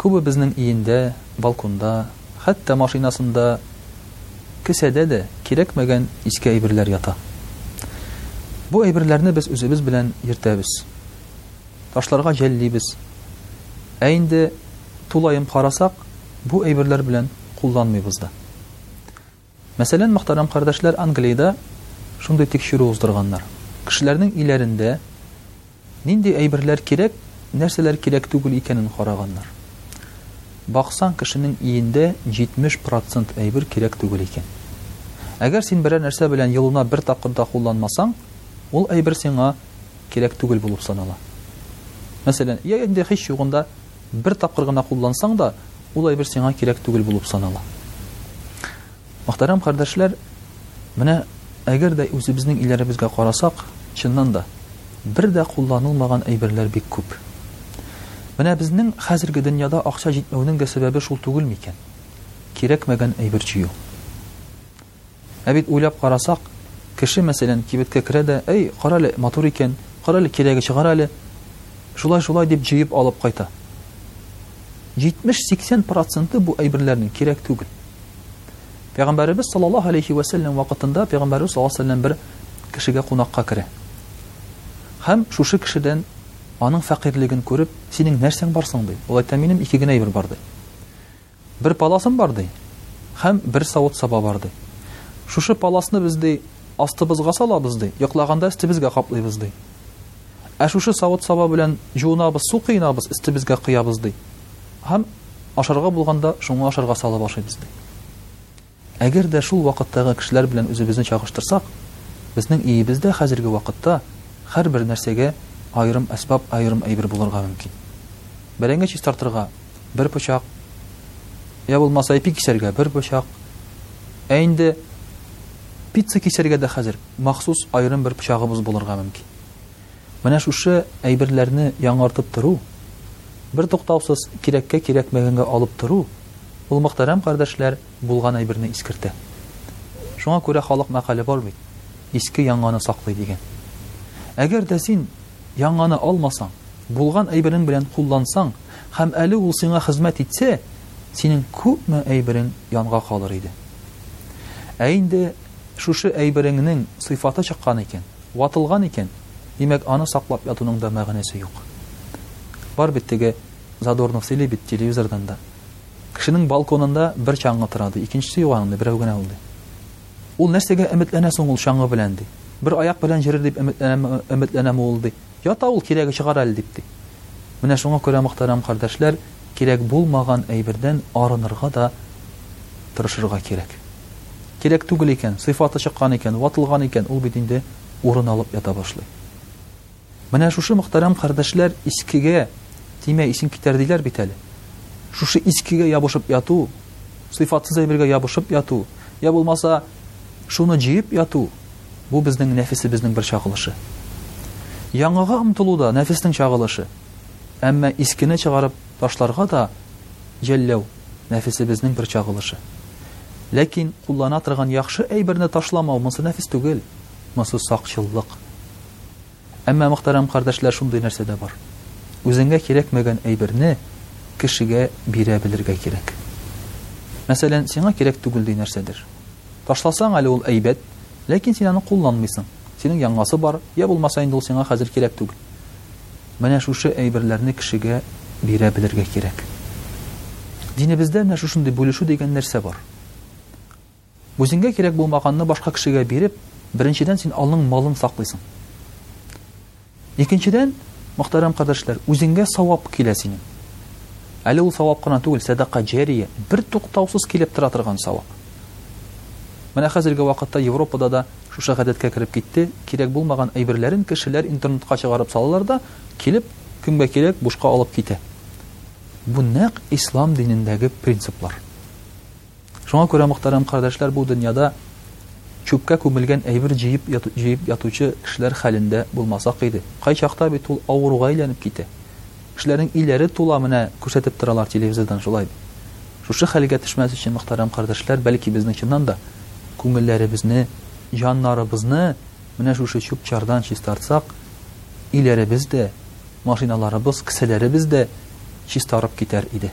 Күбебезнең өендә, балконда, хәтта машинасында, кесәдә дә кирәкмәгән иске әйберләр ята. Бу әйберләрне без үзебез белән йөртәбез. Ташларга җәллибез. Ә инде тулаем карасак, бу әйберләр белән кулланмыйбыз да. Мәсәлән, мөхтәрәм кардәшләр Англиядә шундый тикшерү уздырганнар. Кешеләрнең өйләрендә нинди әйберләр кирәк, нәрсәләр кирәк түгел икәнен караганнар. Баксаң, кешенең өендә 70 процент әйбер кирәк түгел икән. Әгәр син берәр нәрсә белән елына бер тапкыр да кулланмасаң, ул әйбер сиңа кирәк түгел булып санала. Мәсәлән, йә инде һич югында, Бер тапкыр гына куллансаң да, ул әйбер сиңа кирәк түгел булып санала. Мөхтәрәм кардәшләр, менә әгәр дә үзебезнең илләребезгә карасак, чыннан да, бер дә кулланылмаган әйберләр бик күп. Менә безнең хәзерге дөньяда акча җитмәүнең дә сәбәбе шул түгел микән? Кирәкмәгән әйбер җыю. Ә бит, уйлап карасак, кеше, мәсәлән, кибеткә керә дә, Әй, карале, матур икән, карале, кирәге чыгар әле, шулай-шулай дип җыеп алып кайта. 70-80 проценты бу әйберләрнең кирәк түгел. Пәйгамбәребез саллаллаһу алейхи вә сәлләм вакытында Пәйгамбәребез саллаллаһу алейхи бер кешегә кунакка керә. Һәм шушы кешедән аның фәкыйрьлеген күреп, синең нәрсәң бар соң ди. Ул әйтә, минем ике генә әйбер бар ди. Бер паласым бар, ди, һәм бер савыт саба бар, ди. Шушы паласны без, ди, астыбызга салабыз, ди, йоклаганда өстебезгә каплыйбыз, ди. Ә шушы савыт саба белән җуынабыз, су коенабыз, өстебезгә коябыз, ди. Һәм ашарга булганда шуңа ашарга салып ашыйбыз, ди. Әгәр дә шул вакыттагы кешеләр белән үзебезне чагыштырсак, безнең өебез дә хәзерге вакытта һәрбер нәрсәгә аерым әсбап, аерым әйбер булырга мөмкин. Бәрәңге чистартырга, бер пычак, йә булмаса ипи кисәргә, бер пычак, ә инде пицца кисәргә дә хәзер махсус аерым бер пычагыбыз булырга мөмкин. Менә шушы әйберләрне яңартып тору, бертуктаусыз кирәккә-кирәкмәгәнгә алып тору, ул, мөхтәрәм кардәшләр, булган әйберне искертә. Шуңа күрә халык мәкале бар бит, Иске яңаны саклый, дигән. Әгәр дә син яңаны алмасаң, булган әйберең белән куллансаң һәм әле ул сиңа хезмәт итсә, синең күпме әйберең янга калыр иде. Ә инде шушы әйбереңнең сыйфаты чыккан икән. Ватылган икән, димәк, аны саклап ятуның да мәгънәсе юк. Бар бит теге Задорнов сөйли бит телевизордан да. Кешенең балконында бер чаңгы тора, ди, икенчесе юк аның, ди, берәү генә ул, ди. Ул нәрсәгә өметләнә соң ул чаңгы белән, ди. Бер аяк белән йөрер дип өметләнәме, өметләнәме ул, ди. Ята ул, кирәге чыгар әле дип, ди. Менә шуңа күрә, мөхтәрәм кардәшләр, кирәк булмаган әйбердән арынырга да тырышырга кирәк. Кирәк түгел икән, сыйфаты чыккан икән, ватылган икән, ул бит инде урын алып ята башлый. Менә шушы мөхтәрәм кардәшләр искегә тимә, исең китәр диләр бит әле. Шушы искегә ябышып яту, сыйфатсыз әйбергә ябышып яту, я булмаса, шуны җыеп яту, бу безнең нәфесебезнең бер чагылышы. Яңага омтылу да нәфеснең чагылышы. Әмма искене чыгарып ташларга да җәлләү. нәфесебезнең бер чагылышы. Ләкин куллана торган яхшы әйберне ташламау, монсы нәфес түгел, монсы сакчыллык. Әмма, мөхтәрәм кардәшләр, шундый нәрсә дә бар. Үзеңә кирәкмәгән әйберне кешегә бирә белергә кирәк. Мәсәлән, сиңа кирәк түгел ди нәрсәдер. Ташласаң әле ул әйбәт, ләкин син аны кулланмыйсың. Синең яңасы бар, я булмаса инде ул сиңа хәзер кирәк түгел. Менә шушы әйберләрне кешегә бирә белергә кирәк. Динебездә менә шушындый бүлешү дигән нәрсә бар. Үзеңгә кирәк булмаганны башка кешегә биреп, беренчедән син алның малын саклыйсың. Икенчедән, мөхтәрәм кардәшләр, үзеңгә савап килә синең. Әле ул савап кына түгел, сәдака җәрия, бертуктаусыз килеп тора торган савап. Менә хәзерге вакытта Европада да шушы гадәткә кереп китте, кирәк булмаган әйберләрен кешеләр интернетка чыгарып салалар да, килеп, кемгә кирәк, бушка алып китә. Бу нәкъ ислам динендәге принциплар. Шуңа күрә, мөхтәрәм кардәшләр, бу дөньяда чүпкә күмелгән әйбер җыеп җыеп ятучы кешеләр хәлендә булмасак иде. Кайчакта бит ул авыруга әйләнеп китә. Кешеләрнең өйләре тула менә күрсәтеп торалар телевизордан шулай бит. Шушы хәлгә төшмәс өчен мөхтәрәм кардәшләр бәлки безнең чыннан да күңелләребезне, җаннарыбызны менә шушы чүп чардан чистартсак, өйләребез дә, машиналарыбыз, кесәләребез дә чистарып китәр иде.